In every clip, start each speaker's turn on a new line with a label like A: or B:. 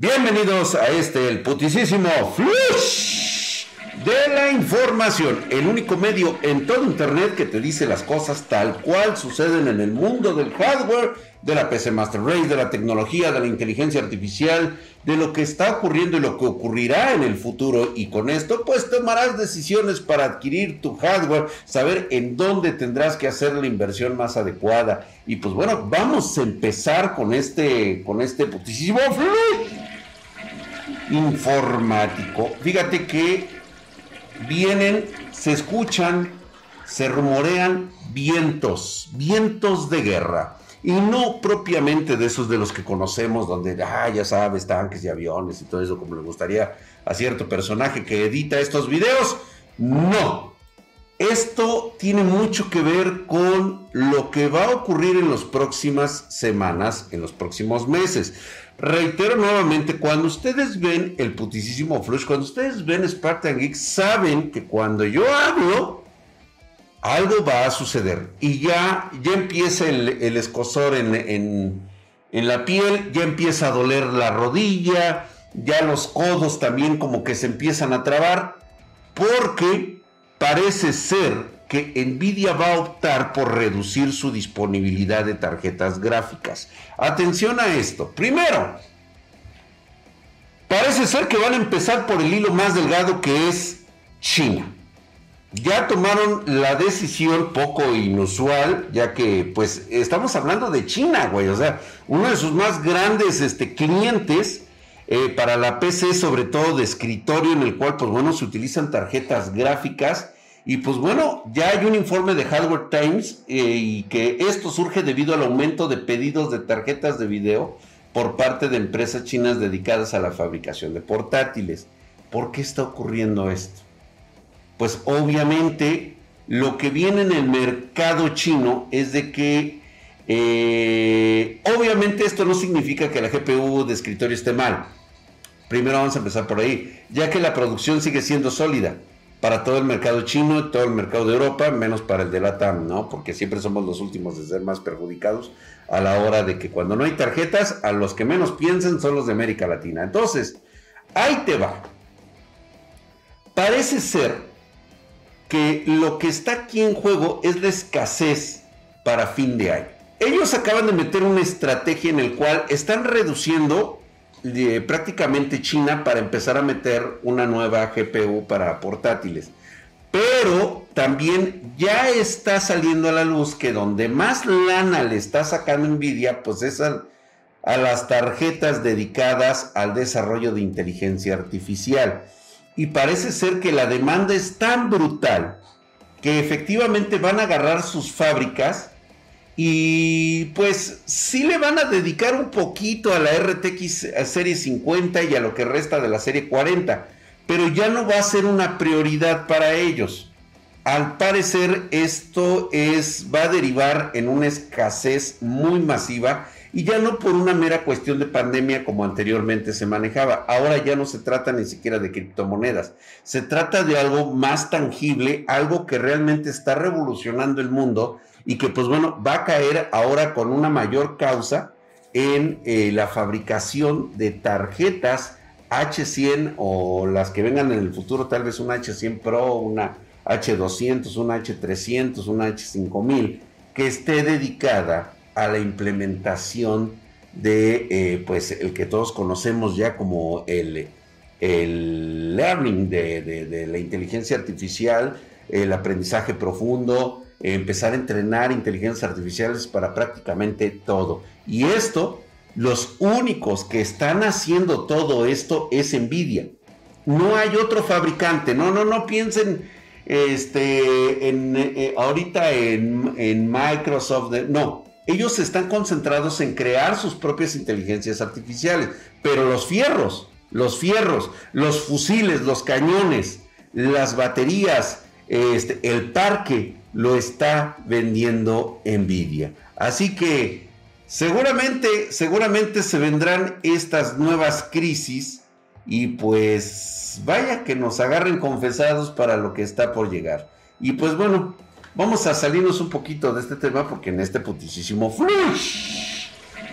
A: Bienvenidos a este, el putisísimo Flush de la información, el único medio en todo Internet que te dice las cosas tal cual suceden en el mundo del hardware, de la PC Master Race, de la tecnología, de la inteligencia artificial, de lo que está ocurriendo y lo que ocurrirá en el futuro. Y con esto, pues tomarás decisiones para adquirir tu hardware, saber en dónde tendrás que hacer la inversión más adecuada. Y pues bueno, vamos a empezar con este, con este putisísimo Flush informático. Fíjate que vienen, se escuchan, se rumorean vientos, vientos de guerra. Y no propiamente de esos de los que conocemos, donde, ah, ya sabes, tanques y aviones y todo eso, como le gustaría a cierto personaje que edita estos videos. No. Esto tiene mucho que ver con lo que va a ocurrir en las próximas semanas, en los próximos meses. Reitero nuevamente, cuando ustedes ven el putisísimo Flush, cuando ustedes ven Spartan Geek, saben que cuando yo hablo, algo va a suceder. Y ya, ya empieza el, escosor en, en la piel, ya empieza a doler la rodilla, ya los codos también como que se empiezan a trabar, porque parece ser que Nvidia va a optar por reducir su disponibilidad de tarjetas gráficas. Atención a esto. Primero, parece ser que van a empezar por el hilo más delgado que es China. Ya tomaron la decisión poco inusual, ya que pues estamos hablando de China, güey. O sea, uno de sus más grandes este, clientes eh, para la PC, sobre todo de escritorio, en el cual pues bueno, se utilizan tarjetas gráficas y pues bueno, ya hay un informe de Hardware Times eh, y que esto surge debido al aumento de pedidos de tarjetas de video por parte de empresas chinas dedicadas a la fabricación de portátiles. ¿Por qué está ocurriendo esto? Pues obviamente lo que viene en el mercado chino es de que eh, obviamente esto no significa que la GPU de escritorio esté mal. Primero vamos a empezar por ahí, ya que la producción sigue siendo sólida para todo el mercado chino todo el mercado de Europa, menos para el de LATAM, ¿no? Porque siempre somos los últimos de ser más perjudicados a la hora de que cuando no hay tarjetas, a los que menos piensen son los de América Latina. Entonces, ahí te va. Parece ser que lo que está aquí en juego es la escasez para fin de año. Ellos acaban de meter una estrategia en el cual están reduciendo prácticamente China para empezar a meter una nueva GPU para portátiles. Pero también ya está saliendo a la luz que donde más lana le está sacando Nvidia, pues es a las tarjetas dedicadas al desarrollo de inteligencia artificial. Y parece ser que la demanda es tan brutal que efectivamente van a agarrar sus fábricas y pues sí le van a dedicar un poquito a la RTX serie 50 y a lo que resta de la serie 40, pero ya no va a ser una prioridad para ellos. Al parecer esto es va a derivar en una escasez muy masiva y ya no por una mera cuestión de pandemia como anteriormente se manejaba. Ahora ya no se trata ni siquiera de criptomonedas, se trata de algo más tangible, algo que realmente está revolucionando el mundo y que pues bueno, va a caer ahora con una mayor causa en eh, la fabricación de tarjetas H100 o las que vengan en el futuro, tal vez una H100 Pro, una H200, una H300, una H5000, que esté dedicada a la implementación de eh, pues el que todos conocemos ya como el, el learning de, de la inteligencia artificial, el aprendizaje profundo, empezar a entrenar inteligencias artificiales para prácticamente todo. Y esto, los únicos que están haciendo todo esto es Nvidia. No hay otro fabricante. No, no, no piensen este, en, eh, ahorita en, en Microsoft. no, ellos están concentrados en crear sus propias inteligencias artificiales. Pero los fierros, los fierros, los fusiles, los cañones, las baterías, este, el parque, lo está vendiendo Nvidia. Así que seguramente, seguramente se vendrán estas nuevas crisis y pues vaya que nos agarren confesados para lo que está por llegar. Y pues bueno, vamos a salirnos un poquito de este tema porque en este putisísimo flush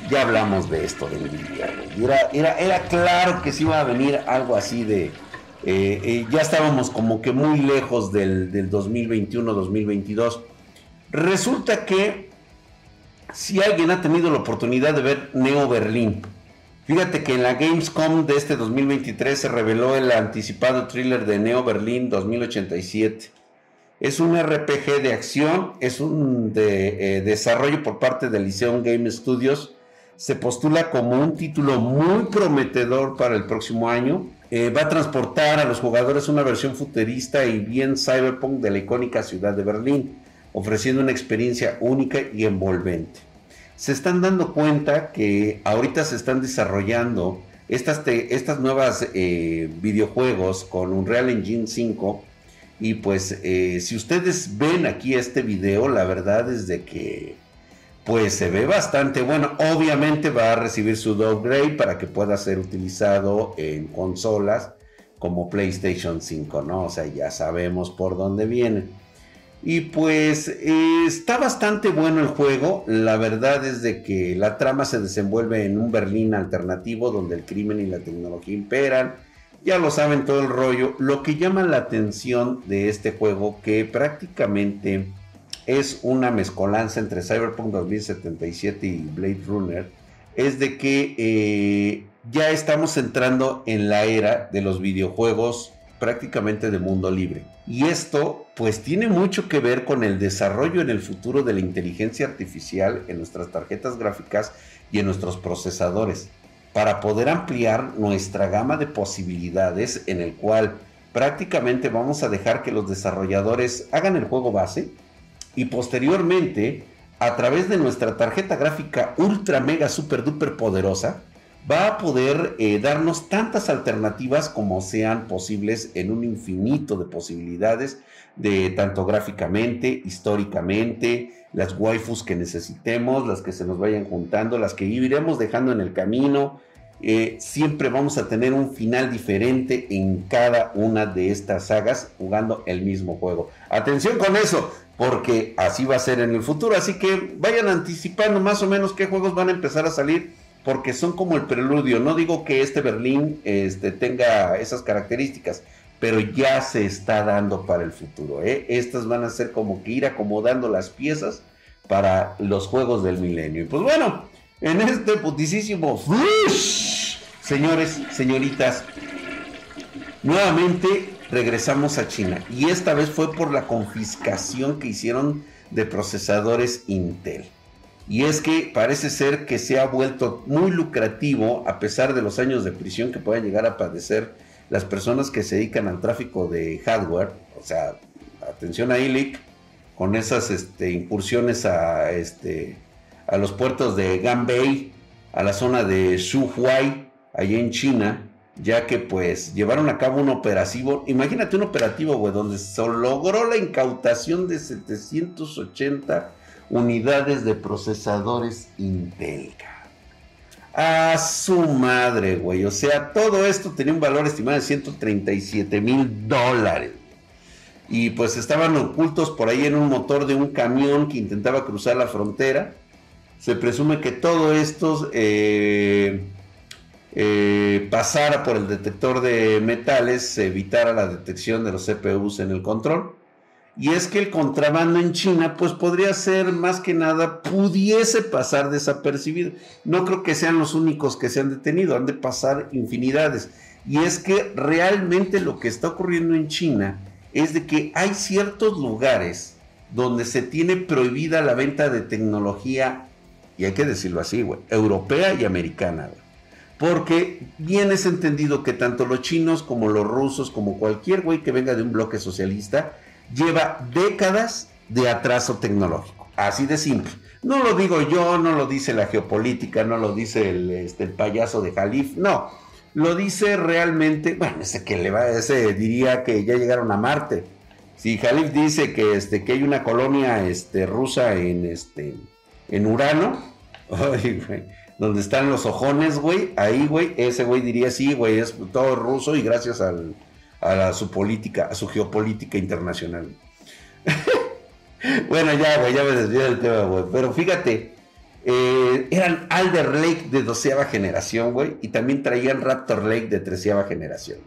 A: ya hablamos de esto de Nvidia. Era, era, era claro que sí iba a venir algo así de... Eh, eh, ya estábamos como que muy lejos del, del 2021-2022. Resulta que si alguien ha tenido la oportunidad de ver Neo Berlín, fíjate que en la Gamescom de este 2023 se reveló el anticipado thriller de Neo Berlín 2087. Es un RPG de acción, es un de, eh, desarrollo por parte de Lyceum Game Studios. Se postula como un título muy prometedor para el próximo año. Eh, va a transportar a los jugadores una versión futurista y bien cyberpunk de la icónica ciudad de Berlín, ofreciendo una experiencia única y envolvente. Se están dando cuenta que ahorita se están desarrollando estas, estas nuevas eh, videojuegos con Unreal Engine 5 y pues eh, si ustedes ven aquí este video, la verdad es de que pues se ve bastante bueno. Obviamente va a recibir su downgrade para que pueda ser utilizado en consolas como PlayStation 5, ¿no? O sea, ya sabemos por dónde viene. Y pues eh, está bastante bueno el juego. La verdad es de que la trama se desenvuelve en un Berlín alternativo donde el crimen y la tecnología imperan ya lo saben todo el rollo. Lo que llama la atención de este juego, que prácticamente es una mezcolanza entre Cyberpunk 2077 y Blade Runner, es de que eh, ya estamos entrando en la era de los videojuegos prácticamente de mundo libre. Y esto pues tiene mucho que ver con el desarrollo en el futuro de la inteligencia artificial en nuestras tarjetas gráficas y en nuestros procesadores para poder ampliar nuestra gama de posibilidades en el cual prácticamente vamos a dejar que los desarrolladores hagan el juego base y posteriormente a través de nuestra tarjeta gráfica ultra mega super duper poderosa va a poder eh, darnos tantas alternativas como sean posibles en un infinito de posibilidades de tanto gráficamente, históricamente, las waifus que necesitemos, las que se nos vayan juntando, las que iremos dejando en el camino, eh, siempre vamos a tener un final diferente en cada una de estas sagas jugando el mismo juego. Atención con eso, porque así va a ser en el futuro. Así que vayan anticipando más o menos qué juegos van a empezar a salir, porque son como el preludio. No digo que este Berlín este, tenga esas características, pero ya se está dando para el futuro. ¿eh? Estas van a ser como que ir acomodando las piezas para los juegos del milenio. Y pues bueno, en este putisísimo señores, señoritas, nuevamente regresamos a China y esta vez fue por la confiscación que hicieron de procesadores Intel. Y es que parece ser que se ha vuelto muy lucrativo a pesar de los años de prisión que puedan llegar a padecer las personas que se dedican al tráfico de hardware, o sea, atención a ILIC, con esas este, incursiones a este, a los puertos de Ganbei, a la zona de Shuhuai, allá en China, ya que pues llevaron a cabo un operativo, imagínate un operativo, güey, donde se logró la incautación de 780 unidades de procesadores Intel. A su madre, güey. O sea, todo esto tenía un valor estimado de 137 mil dólares. Y pues estaban ocultos por ahí en un motor de un camión que intentaba cruzar la frontera se presume que todo esto eh, eh, pasara por el detector de metales, evitara la detección de los CPUs en el control. Y es que el contrabando en China, pues podría ser más que nada, pudiese pasar desapercibido. No creo que sean los únicos que se han detenido, han de pasar infinidades. Y es que realmente lo que está ocurriendo en China es de que hay ciertos lugares donde se tiene prohibida la venta de tecnología y hay que decirlo así, güey, europea y americana, Porque bien es entendido que tanto los chinos como los rusos, como cualquier güey que venga de un bloque socialista, lleva décadas de atraso tecnológico. Así de simple. No lo digo yo, no lo dice la geopolítica, no lo dice el, este, el payaso de Jalif, no. Lo dice realmente, bueno, ese que le va, ese diría que ya llegaron a Marte. Si Jalif dice que, este, que hay una colonia este, rusa en, este, en Urano, donde están los ojones, güey, ahí, güey, ese güey diría, sí, güey, es todo ruso y gracias a su política, a su geopolítica internacional. bueno, ya, ya me desvié del tema, güey, pero fíjate, Eh, eran Alder Lake de doceava generación, güey, y también traían Raptor Lake de treceava generación.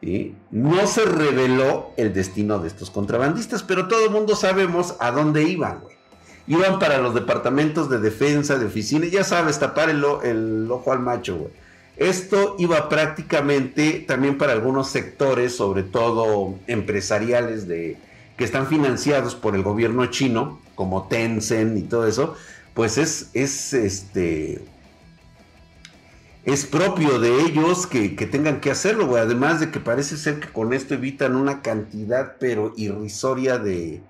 A: y No se reveló el destino de estos contrabandistas, pero todo el mundo sabemos a dónde iban, güey. Iban para los departamentos de defensa, de oficina, ya sabes, tapar el, el ojo al macho, güey. Esto iba prácticamente también para algunos sectores, sobre todo empresariales de, que están financiados por el gobierno chino, como Tencent y todo eso, pues es, es este es propio de ellos que, tengan que hacerlo. Además de que parece ser que con esto evitan una cantidad, pero irrisoria de,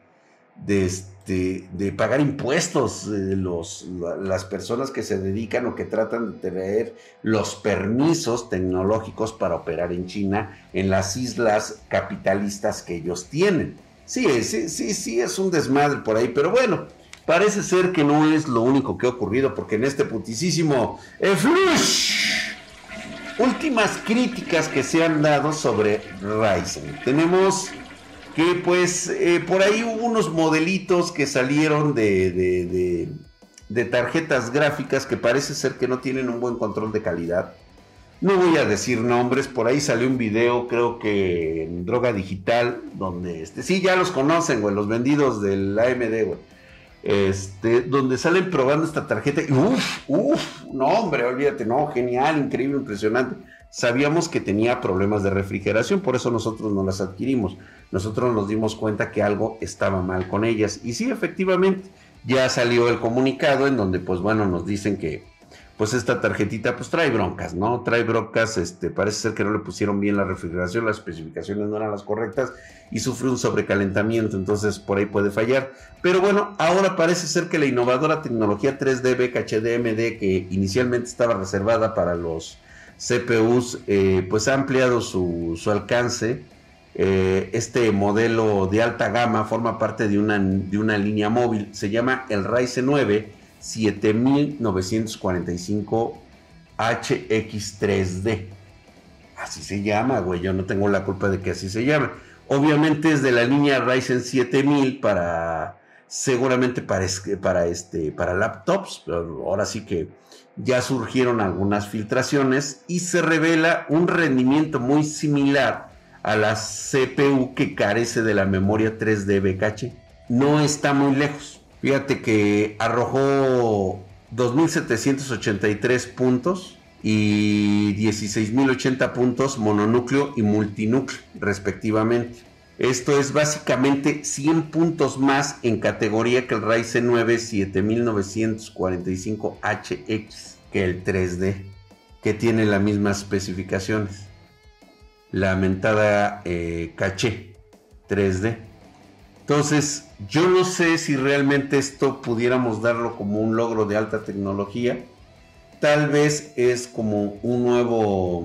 A: de, este, de pagar impuestos. Eh, los, las personas que se dedican o que tratan de tener los permisos tecnológicos para operar en China en las islas capitalistas que ellos tienen. Sí, sí, sí, sí, es un desmadre por ahí, pero bueno, parece ser que no es lo único que ha ocurrido, porque en este putisísimo Flush, últimas críticas que se han dado sobre Ryzen. Tenemos que pues eh, por ahí hubo unos modelitos que salieron de, de, tarjetas gráficas que parece ser que no tienen un buen control de calidad no voy a decir nombres, por ahí salió un video, creo que en Droga Digital, donde, este, sí, ya los conocen, güey, los vendidos del AMD, güey. Este, donde salen probando esta tarjeta y uff, uff, no hombre, olvídate, no, genial, increíble, impresionante. Sabíamos que tenía problemas de refrigeración, por eso nosotros no las adquirimos. Nosotros nos dimos cuenta que algo estaba mal con ellas. Y sí, efectivamente, ya salió el comunicado en donde, pues bueno, nos dicen que pues esta tarjetita pues trae broncas, ¿no? Trae broncas, este, parece ser que no le pusieron bien la refrigeración, las especificaciones no eran las correctas y sufre un sobrecalentamiento, entonces por ahí puede fallar. Pero bueno, ahora parece ser que la innovadora tecnología 3D BKHDMD que inicialmente estaba reservada para los CPUs, eh, pues ha ampliado su, alcance. Eh, este modelo de alta gama forma parte de una, de una línea móvil, se llama el Ryzen 9 7945 HX3D. Así se llama, güey. Yo no tengo la culpa de que así se llame. Obviamente es de la línea Ryzen 7000 para seguramente para, para, este, para laptops, pero ahora sí que ya surgieron algunas filtraciones y se revela un rendimiento muy similar a la CPU que carece de la memoria 3D BKH. No está muy lejos. Fíjate que arrojó 2.783 puntos y 16.080 puntos mononúcleo y multinúcleo respectivamente. Esto es básicamente 100 puntos más en categoría que el Ryzen 9 7945HX que el 3D, que tiene las mismas especificaciones. La mentada eh, caché 3D. Entonces, yo no sé si realmente esto pudiéramos darlo como un logro de alta tecnología. Tal vez es como un nuevo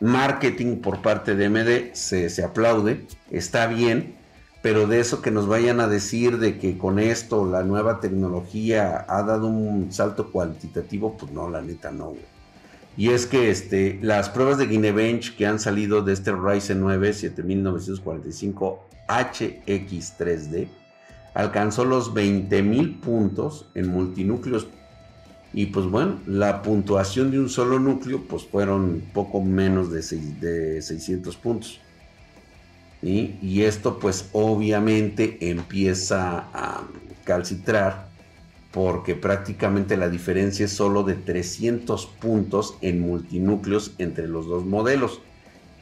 A: marketing por parte de MD, se, se aplaude, está bien, pero de eso que nos vayan a decir de que con esto la nueva tecnología ha dado un salto cuantitativo, pues no, la neta no, Y es que este, las pruebas de Guinebench que han salido de este Ryzen 9 7945 HX3D alcanzó los 20.000 puntos en multinúcleos y pues bueno, la puntuación de un solo núcleo pues fueron poco menos de, de 600 puntos. Y esto pues obviamente empieza a calcitrar porque prácticamente la diferencia es solo de 300 puntos en multinúcleos entre los dos modelos.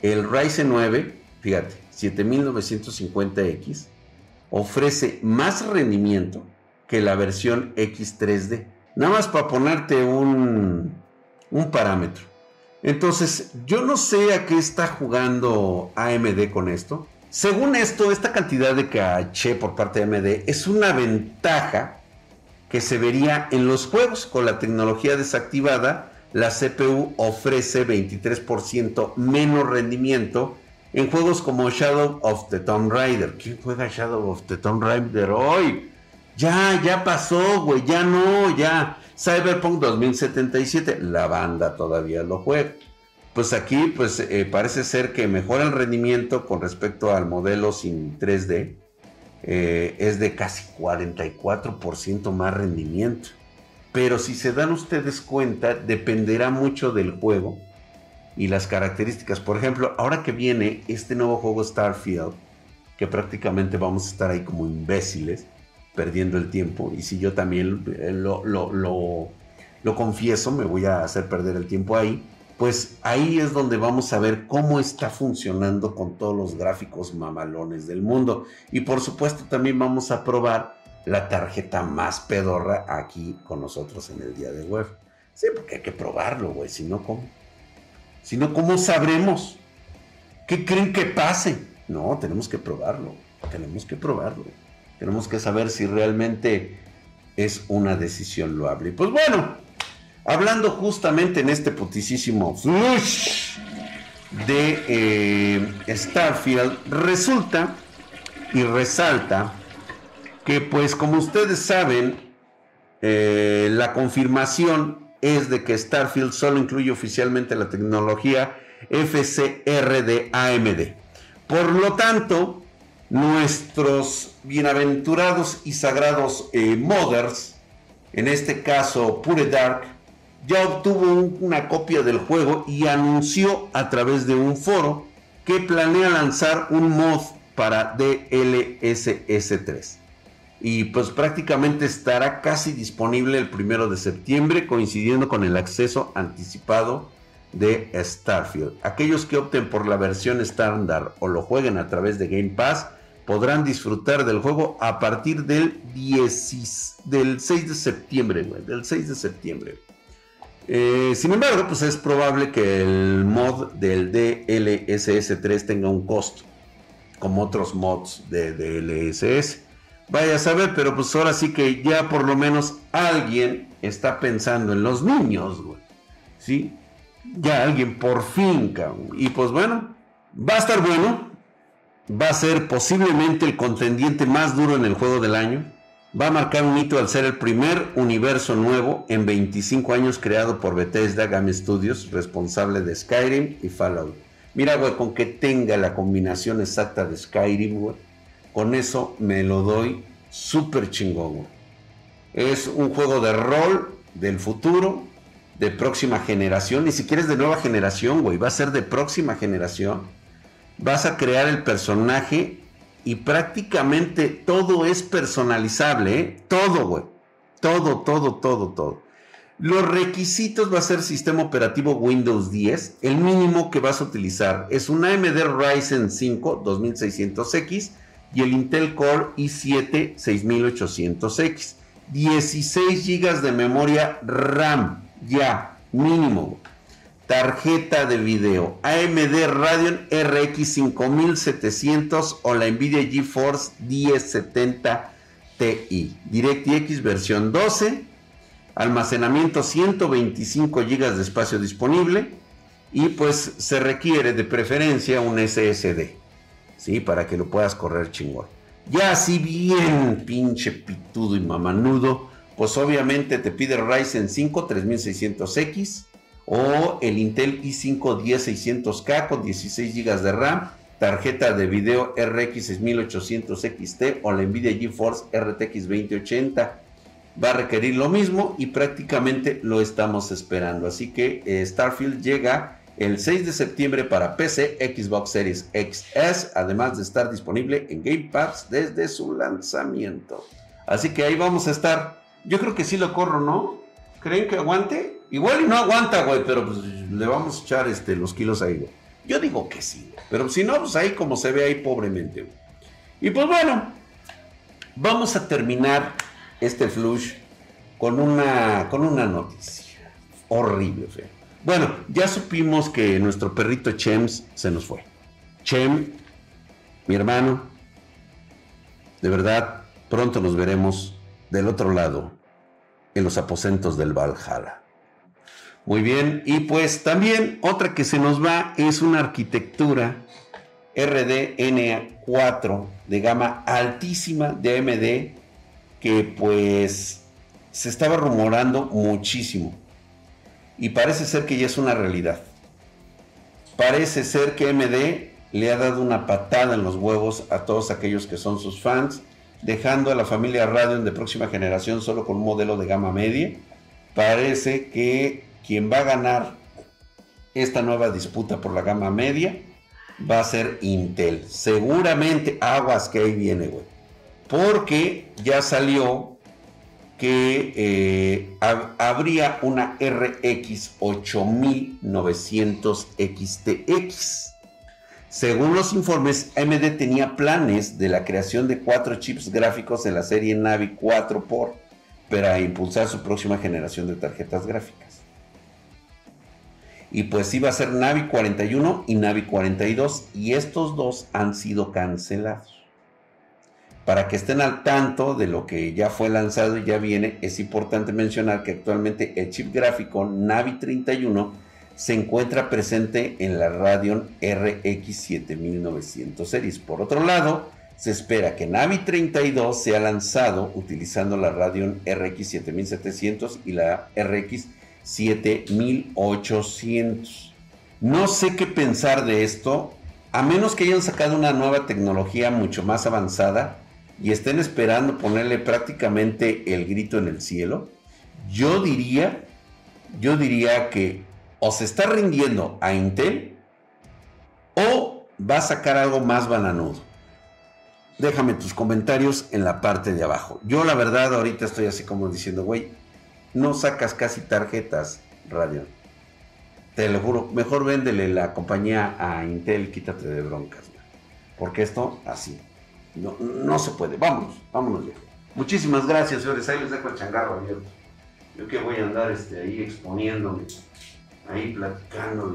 A: El Ryzen 9, fíjate, 7950X ofrece más rendimiento que la versión X3D. Nada más para ponerte un, un parámetro. Entonces, yo no sé a qué está jugando AMD con esto. Según esto, esta cantidad de caché por parte de AMD es una ventaja que se vería en los juegos. Con la tecnología desactivada, la CPU ofrece 23% menos rendimiento en juegos como Shadow of the Tomb Raider. ¿Quién juega Shadow of the Tomb Raider hoy? Ya, ya pasó, güey, ya no, ya. Cyberpunk 2077, la banda todavía lo juega. Pues aquí, pues eh, parece ser que mejora el rendimiento con respecto al modelo sin 3D. Eh, es de casi 44% más rendimiento. pero si se dan ustedes cuenta, dependerá mucho del juego y las características. Por ejemplo, ahora que viene este nuevo juego Starfield, que prácticamente vamos a estar ahí como imbéciles, perdiendo el tiempo, y si yo también eh, lo, lo, lo, confieso, me voy a hacer perder el tiempo ahí, pues ahí es donde vamos a ver cómo está funcionando con todos los gráficos mamalones del mundo. Y por supuesto también vamos a probar la tarjeta más pedorra aquí con nosotros en el día de web. Sí, porque hay que probarlo, güey, si no, ¿cómo? Si no, ¿cómo sabremos? ¿Qué creen que pase? No, tenemos que probarlo, tenemos que probarlo. Tenemos que saber si realmente es una decisión loable. Pues bueno, hablando justamente en este putisísimo flush de eh, Starfield, resulta y resalta que pues como ustedes saben, eh, la confirmación es de que Starfield solo incluye oficialmente la tecnología FCR de AMD. Por lo tanto, nuestros bienaventurados y sagrados eh, modders, en este caso Pure Dark, ya obtuvo una copia del juego y anunció a través de un foro que planea lanzar un mod para DLSS 3 y pues prácticamente estará casi disponible el primero de septiembre coincidiendo con el acceso anticipado de Starfield. Aquellos que opten por la versión estándar o lo jueguen a través de Game Pass podrán disfrutar del juego a partir del, 10, del 6 de septiembre, del 6 de septiembre. Eh, sin embargo, pues es probable que el mod del DLSS 3 tenga un costo, como otros mods de DLSS. Vaya a saber, pero pues ahora sí que ya por lo menos alguien está pensando en los niños. ¿Sí? Ya alguien por fin. Y pues bueno, va a estar bueno. Va a ser posiblemente el contendiente más duro en el juego del año. Va a marcar un hito al ser el primer universo nuevo en 25 años creado por Bethesda Game Studios, responsable de Skyrim y Fallout. Mira, güey, con que tenga la combinación exacta de Skyrim, güey con eso me lo doy súper chingón. Es un juego de rol del futuro, de próxima generación. Ni siquiera es de nueva generación, güey. Va a ser de próxima generación. Vas a crear el personaje y prácticamente todo es personalizable, ¿eh? Todo, güey. Todo, todo, todo, todo. Los requisitos va a ser sistema operativo Windows 10. El mínimo que vas a utilizar es un AMD Ryzen 5 2600X y el Intel Core i7 6800X. 16 GB de memoria RAM, ya, mínimo. Tarjeta de video AMD Radeon RX 5700 o la Nvidia GeForce 1070 Ti. DirectX versión 12. Almacenamiento 125 GB de espacio disponible. Y pues se requiere de preferencia un SSD. ¿sí? Para que lo puedas correr chingón. Ya así bien pinche pitudo y mamanudo, pues obviamente te pide Ryzen 5 3600X o el Intel i5 10600K con 16 GB de RAM, tarjeta de video RX 6800 XT o la Nvidia GeForce RTX 2080. Va a requerir lo mismo y prácticamente lo estamos esperando. Así que eh, Starfield llega el 6 de septiembre para PC, Xbox Series XS, además de estar disponible en Game Pass desde su lanzamiento. Así que ahí vamos a estar. Yo creo que sí lo corro, ¿no? ¿Creen que aguante? Igual no aguanta, güey, pero pues le vamos a echar este, los kilos ahí, güey. Yo digo que sí, pero si no, pues ahí como se ve ahí pobremente. Y pues bueno, vamos a terminar este flush con una, con una noticia horrible, feo. Bueno, ya supimos que nuestro perrito Chems se nos fue. Chem, mi hermano, de verdad, pronto nos veremos del otro lado, en los aposentos del Valhalla. Muy bien, y pues también otra que se nos va es una arquitectura RDNA4 de gama altísima de AMD que pues se estaba rumorando muchísimo y parece ser que ya es una realidad. Parece ser que MD le ha dado una patada en los huevos a todos aquellos que son sus fans, dejando a la familia Radeon de próxima generación solo con un modelo de gama media parece que quien va a ganar esta nueva disputa por la gama media va a ser Intel. Seguramente aguas que ahí viene, güey. Porque ya salió que eh, habría una RX 8900 XTX. Según los informes, AMD tenía planes de la creación de cuatro chips gráficos en la serie Navi 4 por para impulsar su próxima generación de tarjetas gráficas. Y pues iba a ser Navi 41 y Navi 42 y estos dos han sido cancelados. Para que estén al tanto de lo que ya fue lanzado y ya viene, es importante mencionar que actualmente el chip gráfico Navi 31 se encuentra presente en la Radeon RX 7900 series. Por otro lado, se espera que Navi 32 sea lanzado utilizando la Radeon RX 7700 y la RX 7800. No sé qué pensar de esto, a menos que hayan sacado una nueva tecnología mucho más avanzada y estén esperando ponerle prácticamente el grito en el cielo. Yo diría, yo diría que o se está rindiendo a Intel o va a sacar algo más bananudo. Déjame tus comentarios en la parte de abajo. Yo la verdad ahorita estoy así como diciendo, güey, no sacas casi tarjetas radio. Te lo juro, mejor véndele la compañía a Intel, quítate de broncas. Porque esto así, no, no se puede. Vámonos, vámonos ya. Muchísimas gracias, señores. Ahí les dejo el changarro abierto. Yo que voy a andar este, ahí exponiéndome, ahí platicando.